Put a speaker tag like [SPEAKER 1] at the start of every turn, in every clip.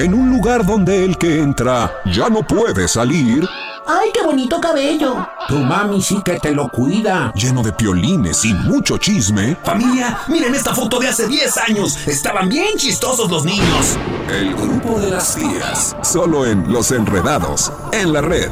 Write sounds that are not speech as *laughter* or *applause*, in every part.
[SPEAKER 1] en un lugar donde el que entra ya no puede salir,
[SPEAKER 2] ¡Ay, qué bonito cabello!
[SPEAKER 3] Tu mami sí que te lo cuida.
[SPEAKER 1] lleno de piolines y mucho chisme,
[SPEAKER 4] Familia, miren esta foto de hace 10 años. Estaban bien chistosos los niños.
[SPEAKER 1] el grupo de las tías, solo en Los Enredados, en la red.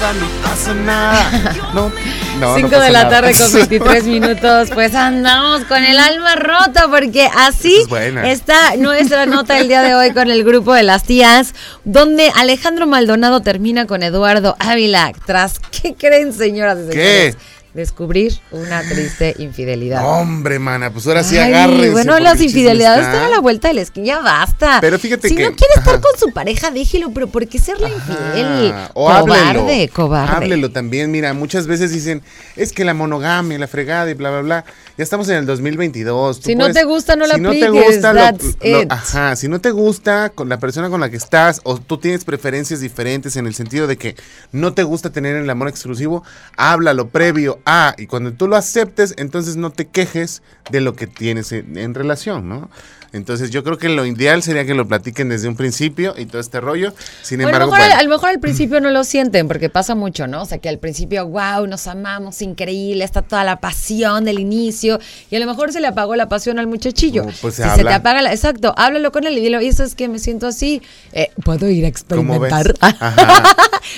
[SPEAKER 5] Nada, no pasa nada. *laughs* No, no,
[SPEAKER 6] 5
[SPEAKER 5] no
[SPEAKER 6] de la
[SPEAKER 5] nada.
[SPEAKER 6] tarde con *laughs* 23 minutos. Pues andamos con el alma rota porque así
[SPEAKER 5] es
[SPEAKER 6] está nuestra nota el día de hoy con el grupo de las tías, donde Alejandro Maldonado termina con Eduardo Ávila. Tras, ¿qué creen, señoras y
[SPEAKER 5] ¿Qué?
[SPEAKER 6] Descubrir una triste infidelidad.
[SPEAKER 5] Hombre, mana, pues ahora sí agárrense.
[SPEAKER 6] Bueno, las infidelidades
[SPEAKER 5] está.
[SPEAKER 6] están a la vuelta de la esquina, ya basta.
[SPEAKER 5] Pero fíjate
[SPEAKER 6] si
[SPEAKER 5] que-
[SPEAKER 6] no quiere estar con su pareja, déjelo, pero ¿por qué serle infiel?
[SPEAKER 5] O
[SPEAKER 6] cobarde,
[SPEAKER 5] háblelo.
[SPEAKER 6] cobarde.
[SPEAKER 5] Háblelo también. Mira, muchas veces dicen, es que la monogamia, la fregada y bla, bla, bla. Ya estamos en el 2022. Tú
[SPEAKER 6] Si no te gusta, no la
[SPEAKER 5] si no te gusta,
[SPEAKER 6] that's
[SPEAKER 5] lo-
[SPEAKER 6] it.
[SPEAKER 5] ajá, si no te gusta con la persona con la que estás o tú tienes preferencias diferentes en el sentido de que no te gusta tener el amor exclusivo, háblalo previo a y cuando tú lo aceptes, entonces no te quejes de lo que tienes en, en relación, ¿no? Entonces yo creo que lo ideal sería que lo platiquen desde un principio y todo este rollo. Sin
[SPEAKER 6] Bueno, a, lo
[SPEAKER 5] embargo,
[SPEAKER 6] mejor,
[SPEAKER 5] bueno.
[SPEAKER 6] a lo mejor al principio no lo sienten, porque pasa mucho, ¿no? O sea, que al principio, wow, nos amamos, increíble, está toda la pasión del inicio, y a lo mejor se le apagó la pasión al muchachillo.
[SPEAKER 5] No, pues se
[SPEAKER 6] si se te apaga la. Exacto, háblalo con él y dilo, y eso es que me siento así, eh, puedo ir a experimentar. *laughs*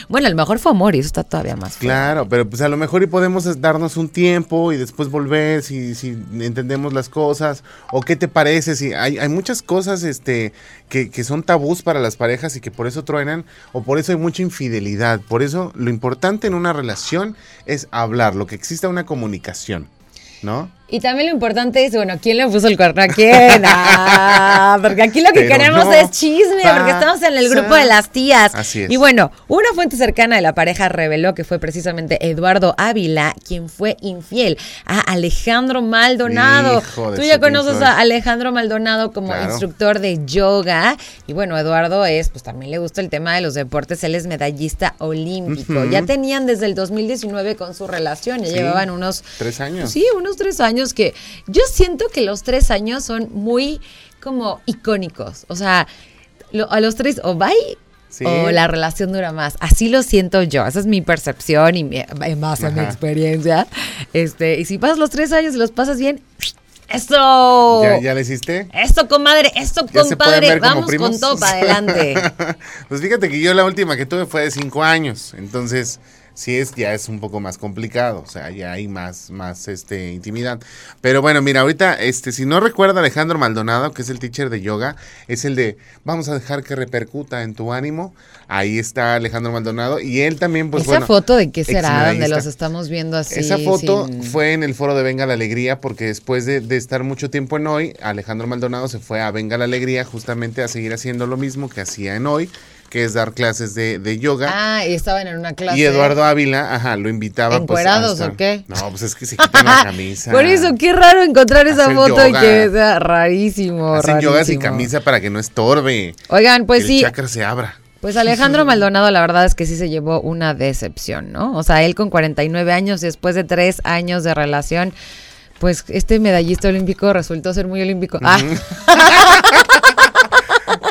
[SPEAKER 6] Bueno, a lo mejor fue amor y eso está todavía más. feo.
[SPEAKER 5] Claro, pero pues a lo mejor y podemos darnos un tiempo y después volver si, si entendemos las cosas o qué te parece, si hay, hay muchas cosas este que, que son tabús para las parejas y que por eso truenan o por eso hay mucha infidelidad. Por eso lo importante en una relación es hablar, lo que exista una comunicación, ¿no?
[SPEAKER 6] Y también lo importante es, bueno, ¿quién le puso el cuerno a quién? Ah, *laughs* porque aquí lo que
[SPEAKER 5] Pero
[SPEAKER 6] queremos
[SPEAKER 5] no
[SPEAKER 6] es chisme, porque estamos en el grupo de las tías.
[SPEAKER 5] Así es.
[SPEAKER 6] Y bueno, una fuente cercana de la pareja reveló que fue precisamente Eduardo Ávila quien fue infiel a Alejandro Maldonado. Tú ya conoces a Alejandro Maldonado como
[SPEAKER 5] Claro.
[SPEAKER 6] instructor de yoga. Y bueno, Eduardo es, pues también le gusta el tema de los deportes. Él es medallista olímpico. Ya tenían desde el 2019 con su relación. Ya
[SPEAKER 5] Sí,
[SPEAKER 6] llevaban unos
[SPEAKER 5] tres años.
[SPEAKER 6] Sí, unos tres años que yo siento que los tres años son muy como icónicos. O sea, lo- a los tres o bye
[SPEAKER 5] Sí.
[SPEAKER 6] o la relación dura más. Así lo siento yo. Esa es mi percepción y mi, en base a mi experiencia. Este, y si pasas los tres años y los pasas bien, ¡eso!
[SPEAKER 5] ¿Ya, ya le hiciste?
[SPEAKER 6] ¡Eso, comadre! ¡Eso,
[SPEAKER 5] ¿Ya se pueden
[SPEAKER 6] compadre! Vamos con todo para adelante. *laughs*
[SPEAKER 5] pues fíjate que yo la última que tuve fue de cinco años, entonces sí es ya es un poco más complicado, o sea, ya hay más más este intimidad. Pero bueno, mira, ahorita este si no recuerda Alejandro Maldonado, que es el teacher de yoga, es el de vamos a dejar que repercuta en tu ánimo. Ahí está Alejandro Maldonado y él también pues
[SPEAKER 6] Esa
[SPEAKER 5] bueno,
[SPEAKER 6] foto de qué será, donde los estamos viendo así.
[SPEAKER 5] Esa foto
[SPEAKER 6] sin-
[SPEAKER 5] fue en el foro de Venga la Alegría porque después de, de estar mucho tiempo en Hoy, Alejandro Maldonado se fue a Venga la Alegría justamente a seguir haciendo lo mismo que hacía en Hoy, que es dar clases de, de yoga.
[SPEAKER 6] Ah, y estaban en una clase.
[SPEAKER 5] y Eduardo Ávila, ajá, lo invitaba. pues,
[SPEAKER 6] ¿Encuerados
[SPEAKER 5] estar-
[SPEAKER 6] o qué?
[SPEAKER 5] No, pues es que se quitan la camisa. *laughs*
[SPEAKER 6] Por eso, qué raro encontrar esa foto y que sea rarísimo.
[SPEAKER 5] Hacen yoga sin
[SPEAKER 6] rarísimo.
[SPEAKER 5] camisa para que no estorbe.
[SPEAKER 6] Oigan, pues
[SPEAKER 5] que
[SPEAKER 6] sí.
[SPEAKER 5] El chakra se abra.
[SPEAKER 6] Pues Alejandro Maldonado, la verdad es que sí se llevó una decepción, ¿no? O sea, él con 49 años, después de tres años de relación, pues este medallista olímpico resultó ser muy olímpico. Ah, *laughs*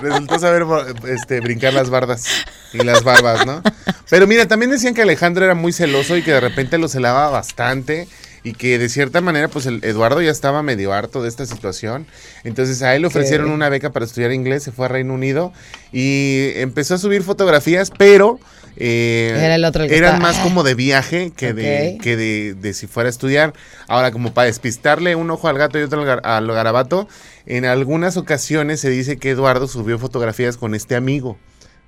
[SPEAKER 5] Resultó saber este, brincar las bardas y las barbas, ¿no? Pero mira, también decían que Alejandro era muy celoso y que de repente lo celaba bastante y que de cierta manera, pues el Eduardo ya estaba medio harto de esta situación. Entonces a él le ofrecieron
[SPEAKER 6] ¿Qué?
[SPEAKER 5] una beca para estudiar inglés, se fue a Reino Unido y empezó a subir fotografías, pero eh,
[SPEAKER 6] Era el otro el que
[SPEAKER 5] eran
[SPEAKER 6] estaba-
[SPEAKER 5] más como de viaje que, de, que de, de si fuera a estudiar. Ahora, como para despistarle un ojo al gato y otro al, gar- al garabato, en algunas ocasiones se dice que Eduardo subió fotografías con este amigo,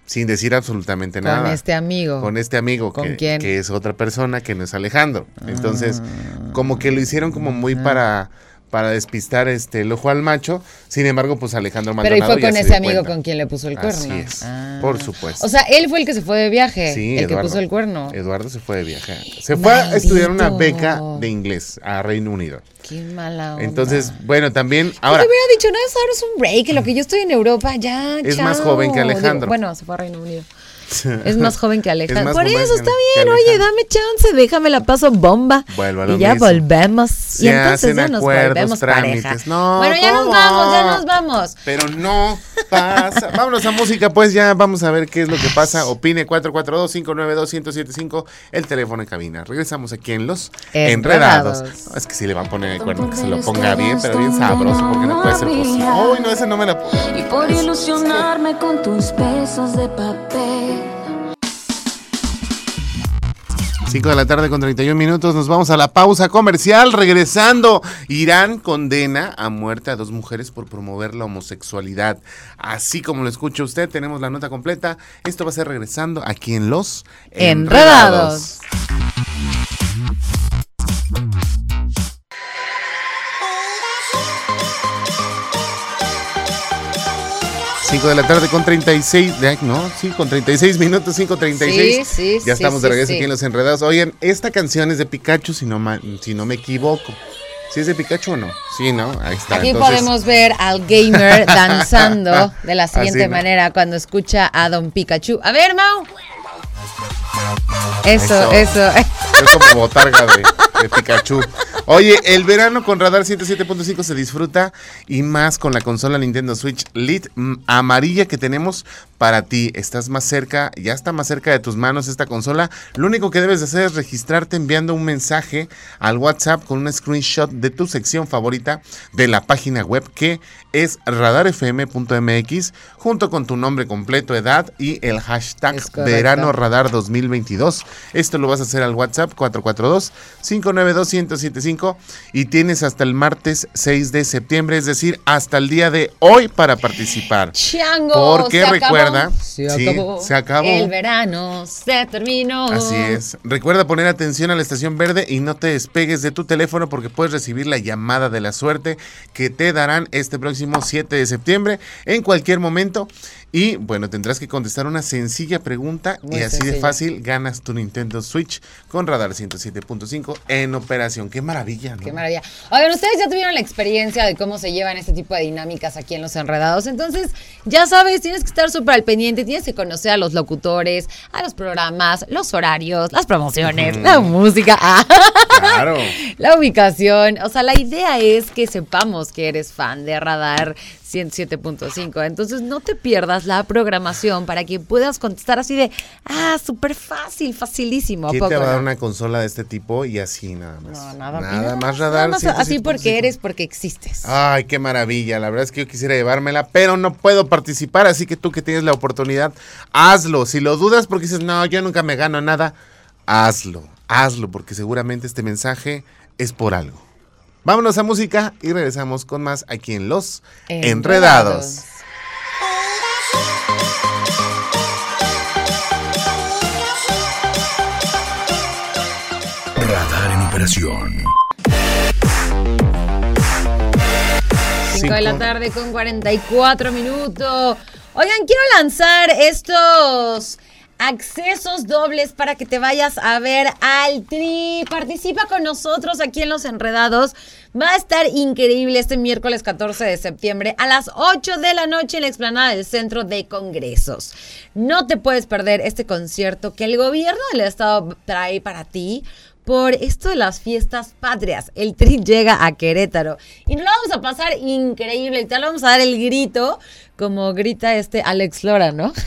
[SPEAKER 5] sin decir absolutamente
[SPEAKER 6] con
[SPEAKER 5] nada.
[SPEAKER 6] este amigo.
[SPEAKER 5] Con este amigo,
[SPEAKER 6] ¿Con
[SPEAKER 5] que,
[SPEAKER 6] quién?
[SPEAKER 5] que es otra persona que no es Alejandro. Entonces,
[SPEAKER 6] Ah.
[SPEAKER 5] como que lo hicieron como muy para para despistar este el ojo al macho. Sin embargo, pues Alejandro
[SPEAKER 6] Pero
[SPEAKER 5] Maldonado
[SPEAKER 6] y fue con
[SPEAKER 5] se
[SPEAKER 6] ese amigo
[SPEAKER 5] cuenta.
[SPEAKER 6] con quien le puso el
[SPEAKER 5] Así
[SPEAKER 6] cuerno.
[SPEAKER 5] es,
[SPEAKER 6] Ah.
[SPEAKER 5] por supuesto.
[SPEAKER 6] O sea, él fue el que se fue de viaje,
[SPEAKER 5] Sí,
[SPEAKER 6] el
[SPEAKER 5] Eduardo.
[SPEAKER 6] que puso el cuerno.
[SPEAKER 5] Eduardo se fue de viaje. Se fue a estudiar una beca de inglés a Reino Unido.
[SPEAKER 6] Qué mala onda.
[SPEAKER 5] Entonces, bueno, también ahora
[SPEAKER 6] le hubiera dicho, no, ahora es un break, lo que yo estoy en Europa, ya,
[SPEAKER 5] Es
[SPEAKER 6] chao.
[SPEAKER 5] más joven que
[SPEAKER 6] Digo,
[SPEAKER 5] Alejandro.
[SPEAKER 6] bueno, se fue a Reino Unido. *laughs* Es más joven que Alejandro. Por eso está bien, oye, dame chance, déjame la paso bomba.
[SPEAKER 5] Vuelvo a lo
[SPEAKER 6] y ya
[SPEAKER 5] mismo.
[SPEAKER 6] volvemos.
[SPEAKER 5] Se
[SPEAKER 6] y entonces ya nos volvemos
[SPEAKER 5] trámites.
[SPEAKER 6] pareja.
[SPEAKER 5] No,
[SPEAKER 6] bueno, ya nos vamos, ya nos vamos.
[SPEAKER 5] Pero no pasa. *laughs* Vámonos a música, pues ya vamos a ver qué es lo que pasa. Opine 442-592-1075, el teléfono en cabina. Regresamos aquí en Los
[SPEAKER 6] Enredados.
[SPEAKER 5] Enredados. No, es que sí le van a poner el cuerno, que se lo ponga bien, pero bien sabroso, porque no puede ser posible. Uy, no, esa no me la pongo.
[SPEAKER 7] Y por ilusionarme con tus besos de papel.
[SPEAKER 5] 5 de la tarde con 31 minutos, nos vamos a la pausa comercial. Regresando, Irán condena a muerte a dos mujeres por promover la homosexualidad. Así como lo escucha usted, tenemos la nota completa. Esto va a ser regresando aquí en Los
[SPEAKER 6] Enredados.
[SPEAKER 5] 5 de la tarde con 36, de- no, sí, con 36 minutos, 5.36.
[SPEAKER 6] Sí, sí,
[SPEAKER 5] Ya
[SPEAKER 6] sí,
[SPEAKER 5] estamos de regreso aquí en Los Enredados. Oigan, esta canción es de Pikachu, si no, si no me equivoco. ¿Sí es de Pikachu o no? Sí, ¿no? Ahí está.
[SPEAKER 6] Aquí
[SPEAKER 5] Entonces-
[SPEAKER 6] podemos ver al gamer *laughs* danzando de la siguiente
[SPEAKER 5] Así, ¿no?
[SPEAKER 6] manera cuando escucha a Don Pikachu. A ver, Mau. Eso,
[SPEAKER 5] Eso.
[SPEAKER 6] eso.
[SPEAKER 5] Fue como botarga de, de Pikachu. Oye, el verano con Radar 107.5 se disfruta y más con la consola Nintendo Switch Lite mm, amarilla que tenemos para ti. Estás más cerca, ya está más cerca de tus manos esta consola. Lo único que debes de hacer es registrarte enviando un mensaje al WhatsApp con un screenshot de tu sección favorita de la página web que es radarfm.mx junto con tu nombre completo, edad y el hashtag verano Radar 2022. Esto lo vas a hacer al WhatsApp 442-592-1075 y tienes hasta el martes 6 de septiembre, es decir, hasta el día de hoy para participar.
[SPEAKER 6] Chango.
[SPEAKER 5] Porque
[SPEAKER 6] se acabó.
[SPEAKER 5] recuerda, sí, se acabó.
[SPEAKER 6] El verano se terminó.
[SPEAKER 5] Así es. Recuerda poner atención a la estación verde y no te despegues de tu teléfono porque puedes recibir la llamada de la suerte que te darán este próximo 7 de septiembre en cualquier momento. Y bueno, tendrás que contestar una sencilla pregunta
[SPEAKER 6] Muy
[SPEAKER 5] y así de fácil ganas tu Nintendo Switch con Radar 107.5 en operación. Qué maravilla, ¿no?
[SPEAKER 6] Qué maravilla. Oigan, ustedes ya tuvieron la experiencia de cómo se llevan este tipo de dinámicas aquí en Los Enredados. Entonces, ya sabes, tienes que estar súper al pendiente, tienes que conocer a los locutores, a los programas, los horarios, las promociones, la música, *laughs* ah,
[SPEAKER 5] Claro.
[SPEAKER 6] la ubicación. O sea, la idea es que sepamos que eres fan de Radar 107.5. Entonces, no te pierdas la programación para que puedas contestar así de, ah, súper fácil, facilísimo. ¿a
[SPEAKER 5] ¿Quién
[SPEAKER 6] poco
[SPEAKER 5] te va a dar
[SPEAKER 6] no?
[SPEAKER 5] una consola de este tipo y así nada más?
[SPEAKER 6] No, nada,
[SPEAKER 5] Nada
[SPEAKER 6] más.
[SPEAKER 5] más Radar.
[SPEAKER 6] Nada más así
[SPEAKER 5] 107.5.
[SPEAKER 6] porque eres, porque existes.
[SPEAKER 5] Ay, qué maravilla. La verdad es que yo quisiera llevármela, pero no puedo participar. Así que tú que tienes la oportunidad, hazlo. Si lo dudas porque dices, no, yo nunca me gano nada, hazlo. Hazlo, porque seguramente este mensaje es por algo. Vámonos a música y regresamos con más aquí en Los Enredados.
[SPEAKER 1] Radar en operación.
[SPEAKER 6] 5 de la tarde con 44 minutos. Oigan, quiero lanzar estos accesos dobles para que te vayas a ver al Tri. Participa con nosotros aquí en Los Enredados. Va a estar increíble este miércoles 14 de septiembre a las 8 de la noche en la explanada del Centro de Congresos. No te puedes perder este concierto que el gobierno del estado trae para ti por esto de las fiestas patrias. El Tri *laughs* llega a Querétaro y nos lo vamos a pasar increíble. Y te lo vamos a dar el grito, como grita este Alex Lora, ¿no? *laughs*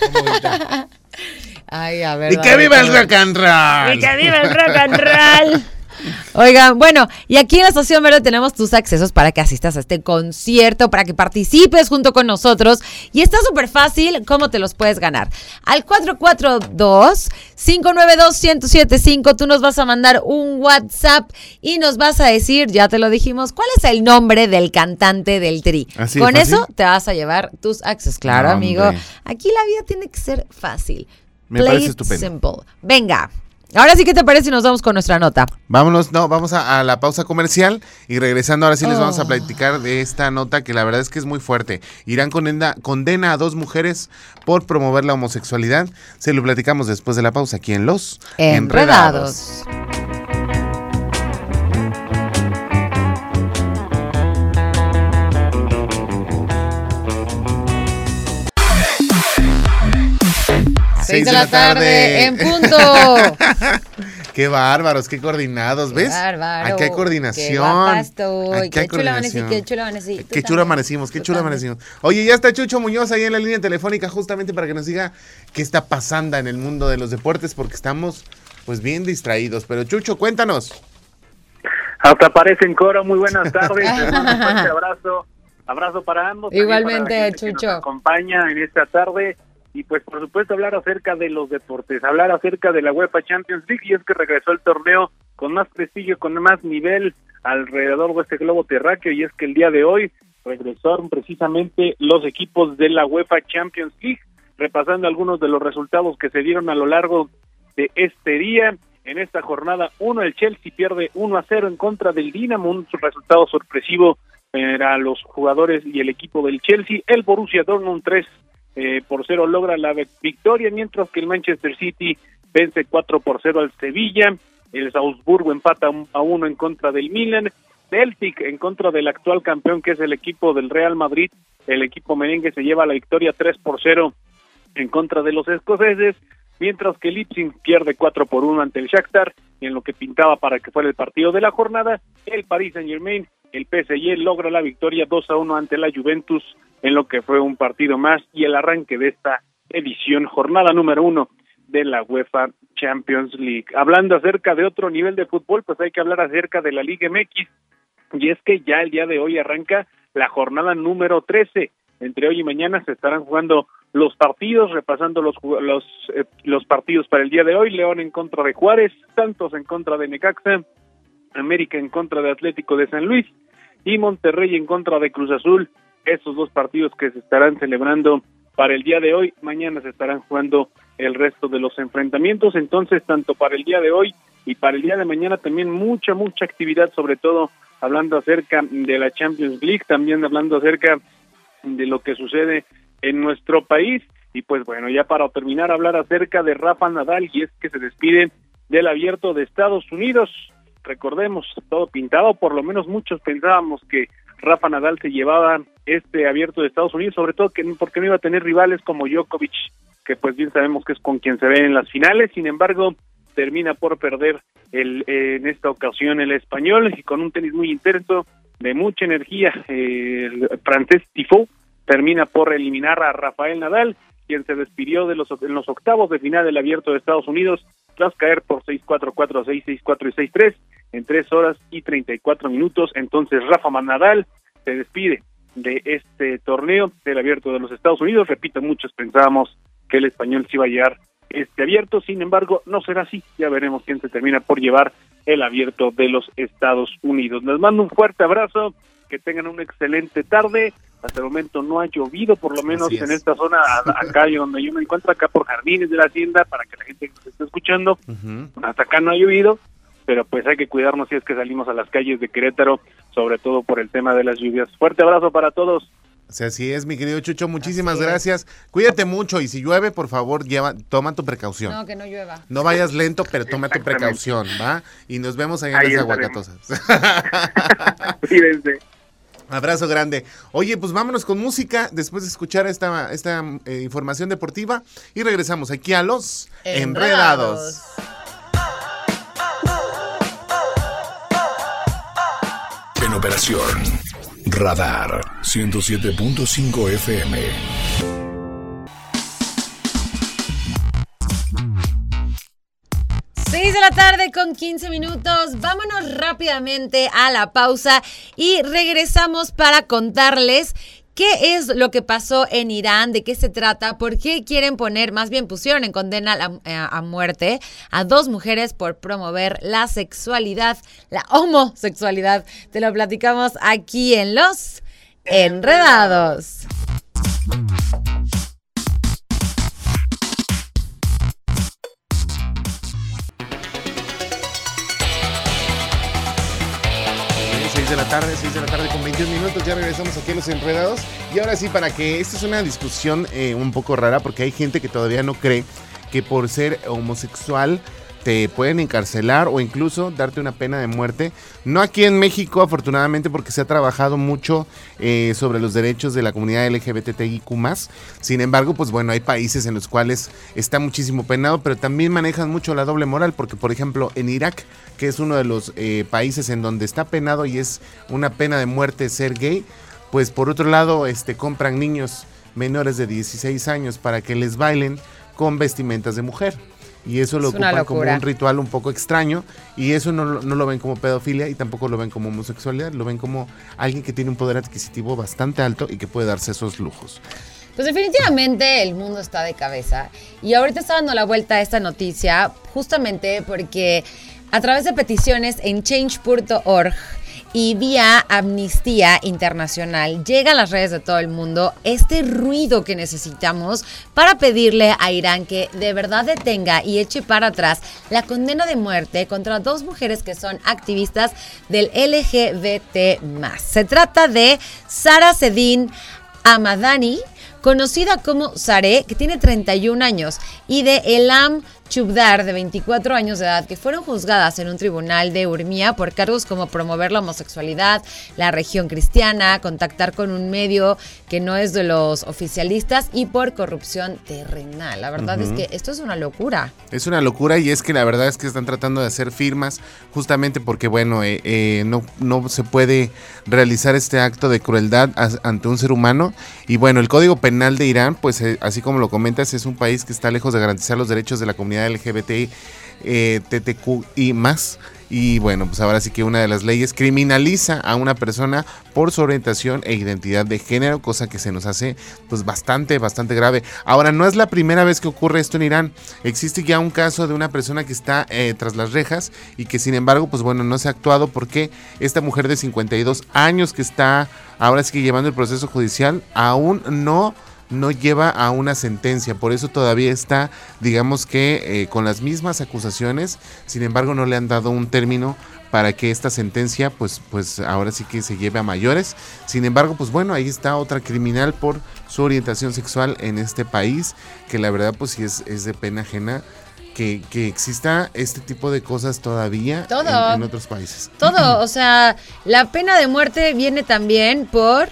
[SPEAKER 6] Ay, a ver.
[SPEAKER 5] ¡Y que viva el rock and roll!
[SPEAKER 6] ¡Y que viva el rock and roll! *laughs* Oigan, bueno, y aquí en la Estación Verde tenemos tus accesos para que asistas a este concierto, para que participes junto con nosotros. Y está súper fácil cómo te los puedes ganar. Al 442-592-1075 tú nos vas a mandar un WhatsApp y nos vas a decir, ya te lo dijimos, cuál es el nombre del cantante del tri.
[SPEAKER 5] ¿Así
[SPEAKER 6] con eso te vas a llevar tus accesos. Claro, amigo. Aquí la vida tiene que ser fácil.
[SPEAKER 5] Me
[SPEAKER 6] Play
[SPEAKER 5] parece estupendo.
[SPEAKER 6] simple. Venga. Ahora sí, ¿qué te parece si nos vamos con nuestra nota?
[SPEAKER 5] Vámonos, no, vamos a, a la pausa comercial y regresando ahora sí les vamos a
[SPEAKER 6] Oh.
[SPEAKER 5] platicar de esta nota que la verdad es que es muy fuerte. Irán condena, condena a dos mujeres por promover la homosexualidad. Se lo platicamos después de la pausa aquí en Los
[SPEAKER 6] Enredados. Seis de la tarde, en punto. *laughs*
[SPEAKER 5] Qué bárbaros, qué coordinados, ¿ves?
[SPEAKER 6] bárbaro.
[SPEAKER 5] Aquí hay
[SPEAKER 6] Qué
[SPEAKER 5] coordinación.
[SPEAKER 6] guapa estoy.
[SPEAKER 5] Aquí
[SPEAKER 6] Qué
[SPEAKER 5] hay
[SPEAKER 6] chula amanecí,
[SPEAKER 5] coordinación.
[SPEAKER 6] qué chula amanecí.
[SPEAKER 5] Qué chula
[SPEAKER 6] también.
[SPEAKER 5] amanecimos, qué chula
[SPEAKER 6] también.
[SPEAKER 5] amanecimos. Oye, ya está Chucho Muñoz ahí en la línea telefónica justamente para que nos diga qué está pasando en el mundo de los deportes porque estamos pues bien distraídos. Pero Chucho, cuéntanos.
[SPEAKER 8] Hasta aparecen coro, muy buenas tardes. *laughs* Un fuerte abrazo. Abrazo para ambos.
[SPEAKER 6] Igualmente,
[SPEAKER 8] para gente que
[SPEAKER 6] Chucho.
[SPEAKER 8] nos acompaña en esta tarde. Y pues por supuesto hablar acerca de los deportes, hablar acerca de la UEFA Champions League. Y es que regresó el torneo con más prestigio, con más nivel alrededor de este globo terráqueo. Y es que el día de hoy regresaron precisamente los equipos de la UEFA Champions League, repasando algunos de los resultados que se dieron a lo largo de este día. En esta jornada 1, el Chelsea pierde 1 a 0 en contra del Dinamo, un resultado sorpresivo para los jugadores y el equipo del Chelsea. El Borussia Dortmund 3 eh, por 0 logra la victoria, mientras que el Manchester City vence 4 por 0 al Sevilla. El Salzburgo empata a 1 en contra del Milan. Celtic en contra del actual campeón que es el equipo del Real Madrid. El equipo merengue se lleva la victoria 3 por 0 en contra de los escoceses, mientras que Leipzig pierde 4 por 1 ante el Shakhtar, en lo que pintaba para que fuera el partido de la jornada, el Paris Saint-Germain, el PSG logra la victoria 2 a 1 ante la Juventus, en lo que fue un partido más y el arranque de esta edición, jornada número uno de la UEFA Champions League. Hablando acerca de otro nivel de fútbol, pues hay que hablar acerca de la Liga MX, y es que ya el día de hoy arranca la jornada número 13. Entre hoy y mañana se estarán jugando los partidos, repasando los los eh, los partidos para el día de hoy. León en contra de Juárez, Santos en contra de Necaxa, América en contra de Atlético de San Luis y Monterrey en contra de Cruz Azul. Esos dos partidos que se estarán celebrando para el día de hoy, mañana se estarán jugando el resto de los enfrentamientos. Entonces, tanto para el día de hoy y para el día de mañana también mucha, mucha actividad, sobre todo hablando acerca de la Champions League, también hablando acerca de lo que sucede en nuestro país. Y pues bueno, ya para terminar, hablar acerca de Rafa Nadal, y es que se despide del abierto de Estados Unidos. Recordemos, todo pintado, por lo menos muchos pensábamos que Rafa Nadal se llevaba este abierto de Estados Unidos, sobre todo que porque no iba a tener rivales como Djokovic, que pues bien sabemos que es con quien se ve en las finales, sin embargo, termina por perder el, eh, en esta ocasión el español y con un tenis muy intenso, de mucha energía, el francés Tifo termina por eliminar a Rafael Nadal, quien se despidió de los, en los octavos de final del abierto de Estados Unidos tras caer por 6-4, 4-6, 6-4 y 6-3 en 3 horas y 34 minutos. Entonces Rafa Nadal se despide de este torneo del abierto de los Estados Unidos. Repito, muchos pensábamos que el español se iba a llevar este abierto, sin embargo, no será así. Ya veremos quién se termina por llevar el abierto de los Estados Unidos. Les mando un fuerte abrazo, que tengan una excelente tarde. Hasta el momento no ha llovido, por lo menos
[SPEAKER 5] es.
[SPEAKER 8] en esta zona, *laughs* acá donde yo me encuentro, acá por Jardines de la Hacienda, para que la gente que nos esté escuchando, hasta acá no ha llovido, pero pues hay que cuidarnos si es que salimos a las calles de Querétaro, sobre todo por el tema de las lluvias. Fuerte abrazo para todos.
[SPEAKER 5] Sea, así es, mi querido Chucho, muchísimas
[SPEAKER 6] Así es.
[SPEAKER 5] gracias. Cuídate mucho y si llueve, por favor, lleva, toma tu precaución.
[SPEAKER 6] No, que no llueva.
[SPEAKER 5] No vayas lento, pero toma tu precaución, ¿va? Y nos vemos ahí en las aguacatosas. *laughs* *laughs*
[SPEAKER 8] Cuídense.
[SPEAKER 5] Abrazo grande. Oye, pues vámonos con música después de escuchar esta, esta eh, información deportiva y regresamos aquí a los Enredados.
[SPEAKER 1] En operación Radar 107.5 FM.
[SPEAKER 6] Seis de la tarde con 15 minutos. Vámonos rápidamente a la pausa y regresamos para contarles qué es lo que pasó en Irán, de qué se trata, por qué quieren poner, más bien pusieron en condena eh, a muerte a dos mujeres por promover la sexualidad, la homosexualidad. Te lo platicamos aquí en Los Enredados.
[SPEAKER 5] Tarde, 6 de la tarde con 21 minutos. Ya regresamos aquí a Los Enredados. Y ahora sí, para que esta es una discusión eh, un poco rara, porque hay gente que todavía no cree que por ser homosexual te pueden encarcelar o incluso darte una pena de muerte. No aquí en México, afortunadamente, porque se ha trabajado mucho eh, sobre los derechos de la comunidad LGBTIQ. Sin embargo, pues bueno, hay países en los cuales está muchísimo penado, pero también manejan mucho la doble moral, porque por ejemplo en Irak, que es uno de los eh, países en donde está penado y es una pena de muerte ser gay, pues por otro lado, este, compran niños menores de 16 años para que les bailen con vestimentas de mujer y eso lo
[SPEAKER 6] Es
[SPEAKER 5] ocupan como un ritual un poco extraño y eso no, no lo ven como pedofilia y tampoco lo ven como homosexualidad, lo ven como alguien que tiene un poder adquisitivo bastante alto y que puede darse esos lujos.
[SPEAKER 6] Pues definitivamente el mundo está de cabeza. Y ahorita está dando la vuelta a esta noticia justamente porque a través de peticiones en change.org y vía Amnistía Internacional llega a las redes de todo el mundo este ruido que necesitamos para pedirle a Irán que de verdad detenga y eche para atrás la condena de muerte contra dos mujeres que son activistas del LGBT+. Se trata de Sara Sedin Amadani, conocida como Sare, que tiene 31 años, y de Elam Chubdar, de 24 años de edad, que fueron juzgadas en un tribunal de Urmía por cargos como promover la homosexualidad, la región cristiana, contactar con un medio que no es de los oficialistas y por corrupción terrenal. La verdad es que esto es una locura.
[SPEAKER 5] Es una locura y es que la verdad es que están tratando de hacer firmas justamente porque, bueno, eh, eh, no, no se puede realizar este acto de crueldad ante un ser humano. Y bueno, el Código Penal de Irán, pues eh, así como lo comentas, es un país que está lejos de garantizar los derechos de la comunidad LGBTI, eh, TTQI más. Y bueno, pues ahora sí que una de las leyes criminaliza a una persona por su orientación e identidad de género, cosa que se nos hace pues bastante, bastante grave. Ahora, no es la primera vez que ocurre esto en Irán. Existe ya un caso de una persona que está eh, tras las rejas y que sin embargo, pues bueno, no se ha actuado porque esta mujer de 52 años que está ahora sí que llevando el proceso judicial aún no no lleva a una sentencia, por eso todavía está, digamos que eh, con las mismas acusaciones, sin embargo no le han dado un término para que esta sentencia pues pues ahora sí que se lleve a mayores. Sin embargo, pues bueno, ahí está otra criminal por su orientación sexual en este país, que la verdad pues sí es, es de pena ajena que, que exista este tipo de cosas todavía
[SPEAKER 6] Todo.
[SPEAKER 5] En, en otros países.
[SPEAKER 6] Todo, o sea, la pena de muerte viene también por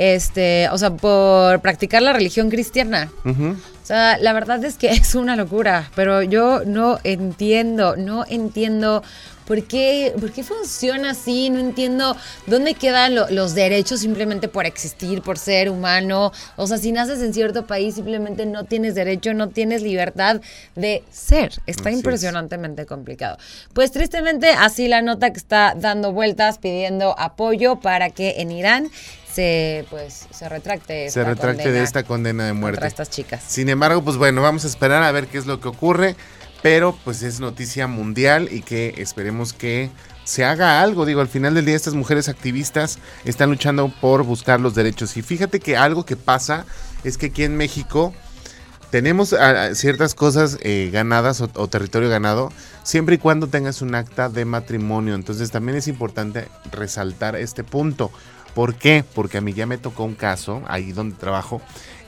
[SPEAKER 6] este, o sea, por practicar la religión cristiana. O sea, la verdad es que *laughs* es una locura, pero yo no entiendo, no entiendo por qué, por qué funciona así, no entiendo dónde quedan lo- los derechos simplemente por existir, por ser humano. O sea, si naces en cierto país simplemente no tienes derecho, no tienes libertad de ser. Está
[SPEAKER 5] Así es.
[SPEAKER 6] impresionantemente complicado. Pues tristemente así la nota que está dando vueltas pidiendo apoyo para que en Irán se pues se retracte
[SPEAKER 5] Se retracte de esta condena de muerte.
[SPEAKER 6] contra estas chicas.
[SPEAKER 5] Sin embargo, pues bueno, vamos a esperar a ver qué es lo que ocurre, pero pues es noticia mundial y que esperemos que se haga algo. Digo, al final del día estas mujeres activistas están luchando por buscar los derechos. Y fíjate que algo que pasa es que aquí en México tenemos ah, ciertas cosas eh, ganadas o, o territorio ganado siempre y cuando tengas un acta de matrimonio. Entonces también es importante resaltar este punto. ¿Por qué? Porque a mí ya me tocó un caso ahí donde trabajo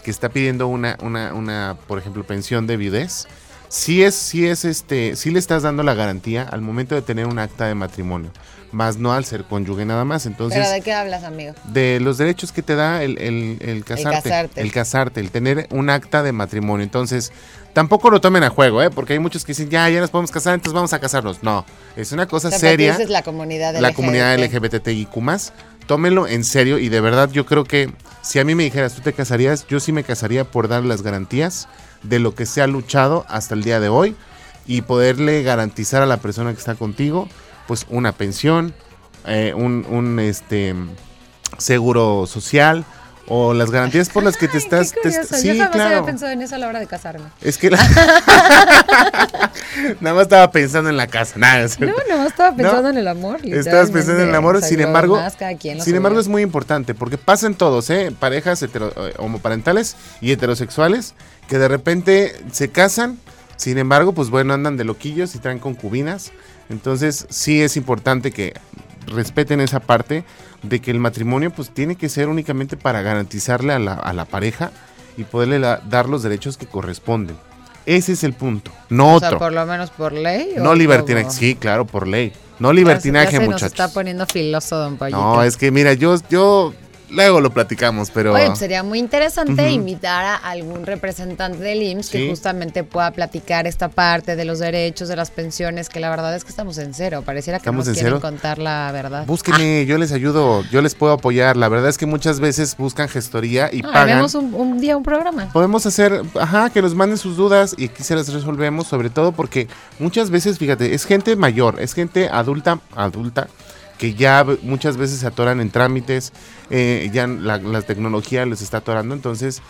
[SPEAKER 5] que está pidiendo una, una, una por ejemplo, pensión de viudez. Sí es, sí es este, sí le estás dando la garantía al momento de tener un acta de matrimonio, más no al ser cónyuge nada más. Entonces,
[SPEAKER 6] ¿Pero de qué hablas, amigo?
[SPEAKER 5] de los derechos que te da el, el- el casarte,
[SPEAKER 6] casarte.
[SPEAKER 5] el casarte, el tener un acta de matrimonio. Entonces, tampoco lo tomen a juego, ¿eh? porque hay muchos que dicen, ya, ya nos podemos casar, entonces vamos a casarnos. No, es una cosa
[SPEAKER 6] O sea,
[SPEAKER 5] seria.
[SPEAKER 6] perteneces la comunidad
[SPEAKER 5] La
[SPEAKER 6] LGBT.
[SPEAKER 5] comunidad LGBTIQ+, tómenlo en serio y de verdad yo creo que si a mí me dijeras, ¿tú te casarías? Yo sí me casaría por dar las garantías de lo que se ha luchado hasta el día de hoy y poderle garantizar a la persona que está contigo, pues una pensión, eh, un, un, este seguro social o las garantías por las que te *laughs* estás...
[SPEAKER 6] Qué
[SPEAKER 5] te- sí,
[SPEAKER 6] yo jamás
[SPEAKER 5] claro.
[SPEAKER 6] había pensado en eso a la hora de casarme.
[SPEAKER 5] Es que la- *laughs* nada más estaba pensando en la casa. Nada,
[SPEAKER 6] No,
[SPEAKER 5] cierto.
[SPEAKER 6] no, estaba
[SPEAKER 5] No,
[SPEAKER 6] pensando en el amor.
[SPEAKER 5] Estabas pensando en el amor, sin embargo, sin embargo es muy importante porque pasan todos, ¿eh? parejas hetero- eh, homoparentales y heterosexuales que de repente se casan, sin embargo, pues bueno, andan de loquillos y traen concubinas. Entonces sí es importante que respeten esa parte de que el matrimonio pues tiene que ser únicamente para garantizarle a la, a la pareja y poderle la- dar los derechos que corresponden. Ese es el punto, no
[SPEAKER 6] O sea,
[SPEAKER 5] otro.
[SPEAKER 6] por lo menos por ley. ¿o
[SPEAKER 5] no libertinaje, sí, claro, por ley. No
[SPEAKER 6] Ya se-
[SPEAKER 5] libertinaje,
[SPEAKER 6] ya se nos
[SPEAKER 5] muchachos.
[SPEAKER 6] está poniendo filoso, don.
[SPEAKER 5] No, es que mira, yo, yo luego lo platicamos, pero
[SPEAKER 6] Oye, pues sería muy interesante invitar a algún representante del IMSS que justamente pueda platicar esta parte de los derechos, de las pensiones, que la verdad es que estamos en cero. Pareciera que
[SPEAKER 5] ¿Estamos
[SPEAKER 6] nos
[SPEAKER 5] en
[SPEAKER 6] quieren
[SPEAKER 5] cero?
[SPEAKER 6] contar la verdad.
[SPEAKER 5] búsquenme, yo les ayudo, yo les puedo apoyar. La verdad es que muchas veces buscan gestoría y
[SPEAKER 6] Ah,
[SPEAKER 5] pagan.
[SPEAKER 6] un, un día un programa.
[SPEAKER 5] Podemos hacer, ajá, que nos manden sus dudas y aquí se las resolvemos, sobre todo porque muchas veces, fíjate, es gente mayor, es gente adulta, adulta, que ya muchas veces se atoran en trámites, eh, ya la, la tecnología les está atorando, entonces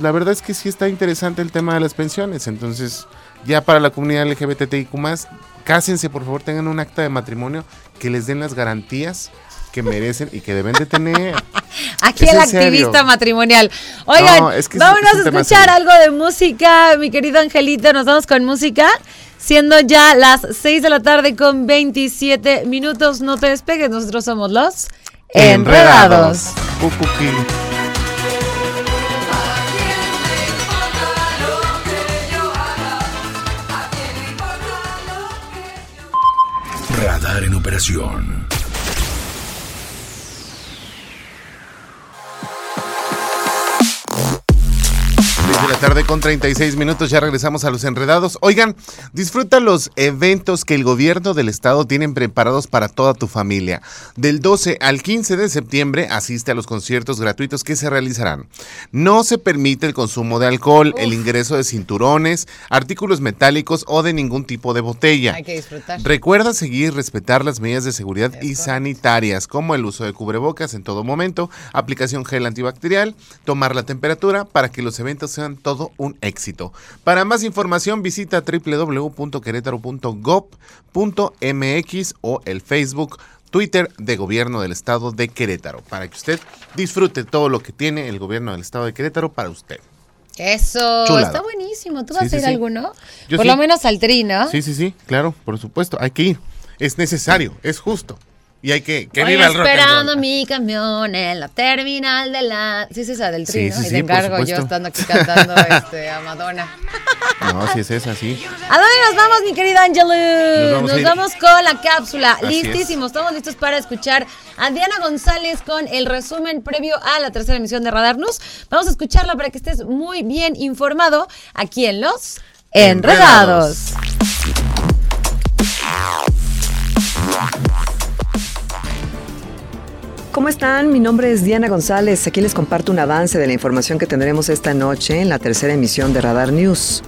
[SPEAKER 5] la verdad es que sí está interesante el tema de las pensiones, entonces ya para la comunidad LGBTIQ+, cásense, por favor, tengan un acta de matrimonio que les den las garantías que merecen y que deben de tener. *laughs*
[SPEAKER 6] Aquí el
[SPEAKER 5] serio.
[SPEAKER 6] activista matrimonial. Oigan,
[SPEAKER 5] No, es que es-
[SPEAKER 6] vámonos
[SPEAKER 5] es
[SPEAKER 6] a escuchar
[SPEAKER 5] serio.
[SPEAKER 6] algo de música, mi querido Angelito. Nos vamos con música. Siendo ya las 6 de la tarde con 27 minutos. No te despegues, nosotros somos los Enredados.
[SPEAKER 4] Radar en operación.
[SPEAKER 5] Tarde con 36 minutos, ya regresamos a los enredados. Oigan, disfruta los eventos que el gobierno del estado tienen preparados para toda tu familia. Del 12 al 15 de septiembre asiste a los conciertos gratuitos que se realizarán. No se permite el consumo de alcohol, el ingreso de cinturones, artículos metálicos o de ningún tipo de botella.
[SPEAKER 6] Hay que disfrutar.
[SPEAKER 5] Recuerda seguir y respetar las medidas de seguridad y sanitarias, como el uso de cubrebocas en todo momento, aplicación gel antibacterial, tomar la temperatura para que los eventos sean todo un éxito. Para más información visita www.querétaro.gov.mx o el Facebook Twitter de Gobierno del Estado de Querétaro, para que usted disfrute todo lo que tiene el Gobierno del Estado de Querétaro para usted.
[SPEAKER 6] Eso,
[SPEAKER 5] Chulada.
[SPEAKER 6] está buenísimo. ¿Tú vas
[SPEAKER 5] sí,
[SPEAKER 6] a ir
[SPEAKER 5] sí.
[SPEAKER 6] alguno?
[SPEAKER 5] Yo
[SPEAKER 6] Por lo menos al tri, ¿no?
[SPEAKER 5] Sí, sí, sí, claro, por supuesto, hay que ir. Es necesario, es justo. Y hay que que viva el rock and
[SPEAKER 6] esperando
[SPEAKER 5] roll.
[SPEAKER 6] mi camión en la terminal de la... Sí, sí, esa del tri,
[SPEAKER 5] Sí,
[SPEAKER 6] ¿no?
[SPEAKER 5] sí,
[SPEAKER 6] y
[SPEAKER 5] sí,
[SPEAKER 6] te
[SPEAKER 5] por
[SPEAKER 6] encargo yo estando aquí cantando *laughs* este, a Madonna.
[SPEAKER 5] No, si es esa, sí.
[SPEAKER 6] ¿A dónde nos vamos, mi querida Angelou?
[SPEAKER 5] Nos vamos
[SPEAKER 6] Nos con la cápsula.
[SPEAKER 5] Así
[SPEAKER 6] Listísimos. Estamos listos para escuchar a Diana González con el resumen previo a la tercera emisión de Radar News. Vamos a escucharla para que estés muy bien informado aquí en Los Enredados.
[SPEAKER 9] ¿Cómo están? Mi nombre es Diana González. Aquí les comparto un avance de la información que tendremos esta noche en la tercera emisión de Radar News.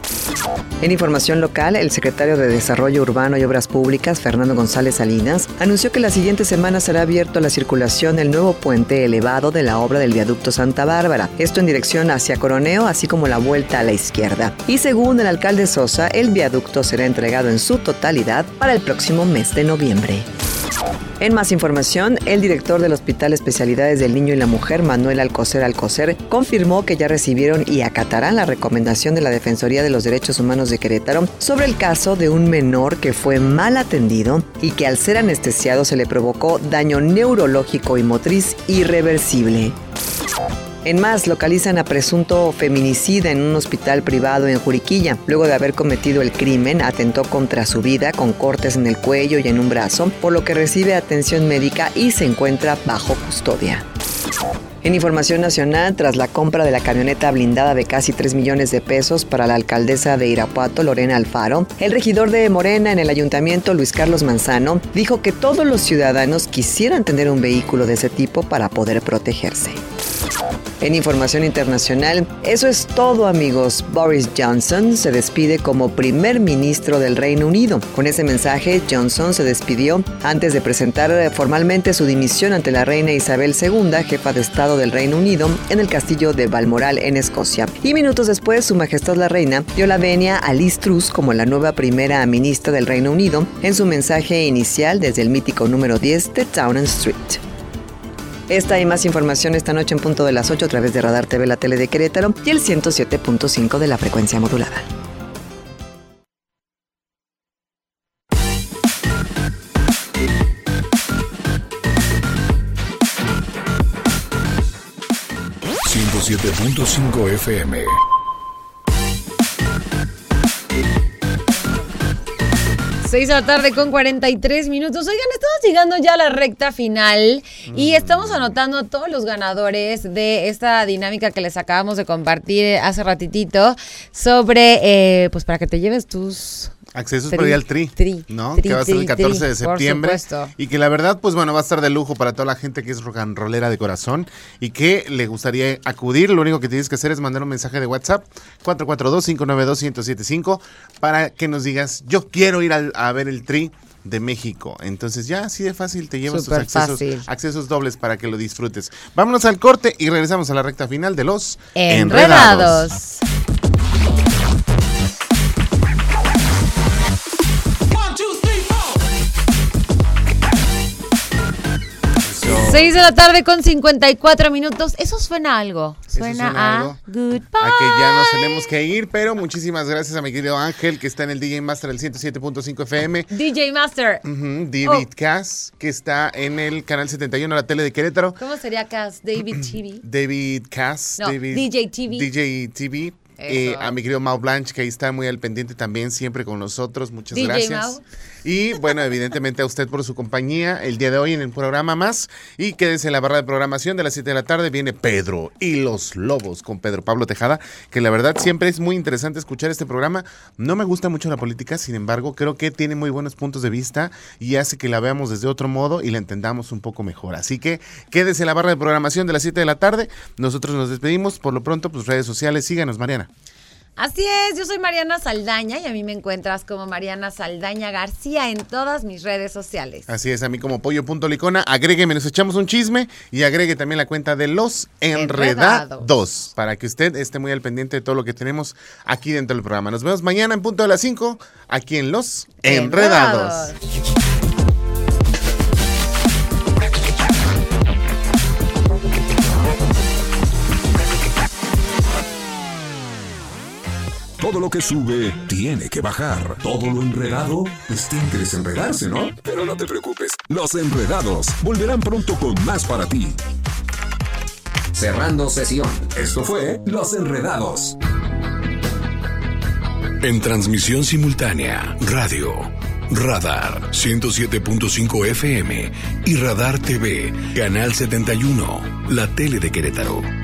[SPEAKER 9] En información local, el secretario de Desarrollo Urbano y Obras Públicas, Fernando González Salinas, anunció que la siguiente semana será abierto a la circulación el nuevo puente elevado de la obra del viaducto Santa Bárbara, esto en dirección hacia Coroneo, así como la vuelta a la izquierda. Y según el alcalde Sosa, el viaducto será entregado en su totalidad para el próximo mes de noviembre. En más información, el director del Hospital Especialidades del Niño y la Mujer, Manuel Alcocer Alcocer, confirmó que ya recibieron y acatarán la recomendación de la Defensoría de los Derechos Humanos de Querétaro sobre el caso de un menor que fue mal atendido y que al ser anestesiado se le provocó daño neurológico y motriz irreversible. En más, localizan a presunto feminicida en un hospital privado en Juriquilla. Luego de haber cometido el crimen, atentó contra su vida con cortes en el cuello y en un brazo, por lo que recibe atención médica y se encuentra bajo custodia. En información nacional, tras la compra de la camioneta blindada de casi 3 millones de pesos para la alcaldesa de Irapuato, Lorena Alfaro, el regidor de Morena en el ayuntamiento, Luis Carlos Manzano, dijo que todos los ciudadanos quisieran tener un vehículo de ese tipo para poder protegerse. En información internacional, eso es todo amigos. Boris Johnson se despide como primer ministro del Reino Unido. Con ese mensaje, Johnson se despidió antes de presentar formalmente su dimisión ante la reina Isabel II, jefa de Estado del Reino Unido, en el castillo de Balmoral, en Escocia. Y minutos después, su majestad la reina dio la venia a Liz Truss como la nueva primera ministra del Reino Unido en su mensaje inicial desde el mítico número 10 de Downing Street. Esta y más información esta noche en punto de las 8 a través de Radar TV, la tele de Querétaro y el 107.5 de la frecuencia modulada.
[SPEAKER 1] .5 FM
[SPEAKER 6] Seis de la tarde con 43 minutos. Oigan, estamos llegando ya a la recta final y estamos anotando a todos los ganadores de esta dinámica que les acabamos de compartir hace ratitito sobre, eh, pues para que te lleves tus
[SPEAKER 5] Accesos
[SPEAKER 6] Tri,
[SPEAKER 5] para ir al Tri,
[SPEAKER 6] tri,
[SPEAKER 5] ¿no?
[SPEAKER 6] tri,
[SPEAKER 5] que va a ser el
[SPEAKER 6] tri,
[SPEAKER 5] 14 de
[SPEAKER 6] por
[SPEAKER 5] septiembre.
[SPEAKER 6] supuesto.
[SPEAKER 5] Y que la verdad, pues bueno, va a estar de lujo para toda la gente que es rock and rollera de corazón y que le gustaría acudir. Lo único que tienes que hacer es mandar un mensaje de WhatsApp 442-592-1075 para que nos digas, yo quiero ir al- a ver el Tri de México. Entonces ya así de fácil te llevas tus
[SPEAKER 6] Súper
[SPEAKER 5] accesos,
[SPEAKER 6] fácil.
[SPEAKER 5] accesos dobles para que lo disfrutes. Vámonos al corte y regresamos a la recta final de los
[SPEAKER 6] enredados. Seis de la tarde con 54 minutos. Eso suena a algo. Suena,
[SPEAKER 5] suena a
[SPEAKER 6] a
[SPEAKER 5] algo.
[SPEAKER 6] goodbye.
[SPEAKER 5] A que ya nos tenemos que ir, pero muchísimas gracias a mi querido Ángel, que está en el DJ Master del 107.5 FM.
[SPEAKER 6] DJ Master.
[SPEAKER 5] David
[SPEAKER 6] Oh.
[SPEAKER 5] Cass, que está en el canal 71 de la tele de Querétaro.
[SPEAKER 6] ¿Cómo sería Cass? David TV.
[SPEAKER 5] David Cass,
[SPEAKER 6] No,
[SPEAKER 5] David,
[SPEAKER 6] DJ TV.
[SPEAKER 5] DJ TV. Eh, a mi querido Mau Blanche, que ahí está muy al pendiente también, siempre con nosotros. Muchas
[SPEAKER 6] DJ
[SPEAKER 5] gracias.
[SPEAKER 6] Mau.
[SPEAKER 5] Y bueno, evidentemente a usted por su compañía el día de hoy en el programa más. Y quédese en la barra de programación de las 7 de la tarde. Viene Pedro y los Lobos con Pedro Pablo Tejada, que la verdad siempre es muy interesante escuchar este programa. No me gusta mucho la política, sin embargo, creo que tiene muy buenos puntos de vista y hace que la veamos desde otro modo y la entendamos un poco mejor. Así que quédese en la barra de programación de las 7 de la tarde. Nosotros nos despedimos. Por lo pronto, pues redes sociales, síganos, Mariana.
[SPEAKER 6] Así es, yo soy Mariana Saldaña y a mí me encuentras como Mariana Saldaña García en todas mis redes sociales.
[SPEAKER 5] Así es, a mí como pollo.licona, agrégueme, nos echamos un chisme y agregue también la cuenta de los enredados,
[SPEAKER 6] Enredados.
[SPEAKER 5] para que usted esté muy al pendiente de todo lo que tenemos aquí dentro del programa. Nos vemos mañana en punto de las 5 aquí en Los Enredados.
[SPEAKER 1] Todo lo que sube tiene que bajar. Todo lo enredado, pues tiene que ¿no? Pero no te preocupes. Los enredados volverán pronto con más para ti.
[SPEAKER 3] Cerrando sesión.
[SPEAKER 1] Esto fue Los Enredados.
[SPEAKER 10] En transmisión simultánea, radio, Radar 107.5 FM y Radar TV, Canal 71, la tele de Querétaro.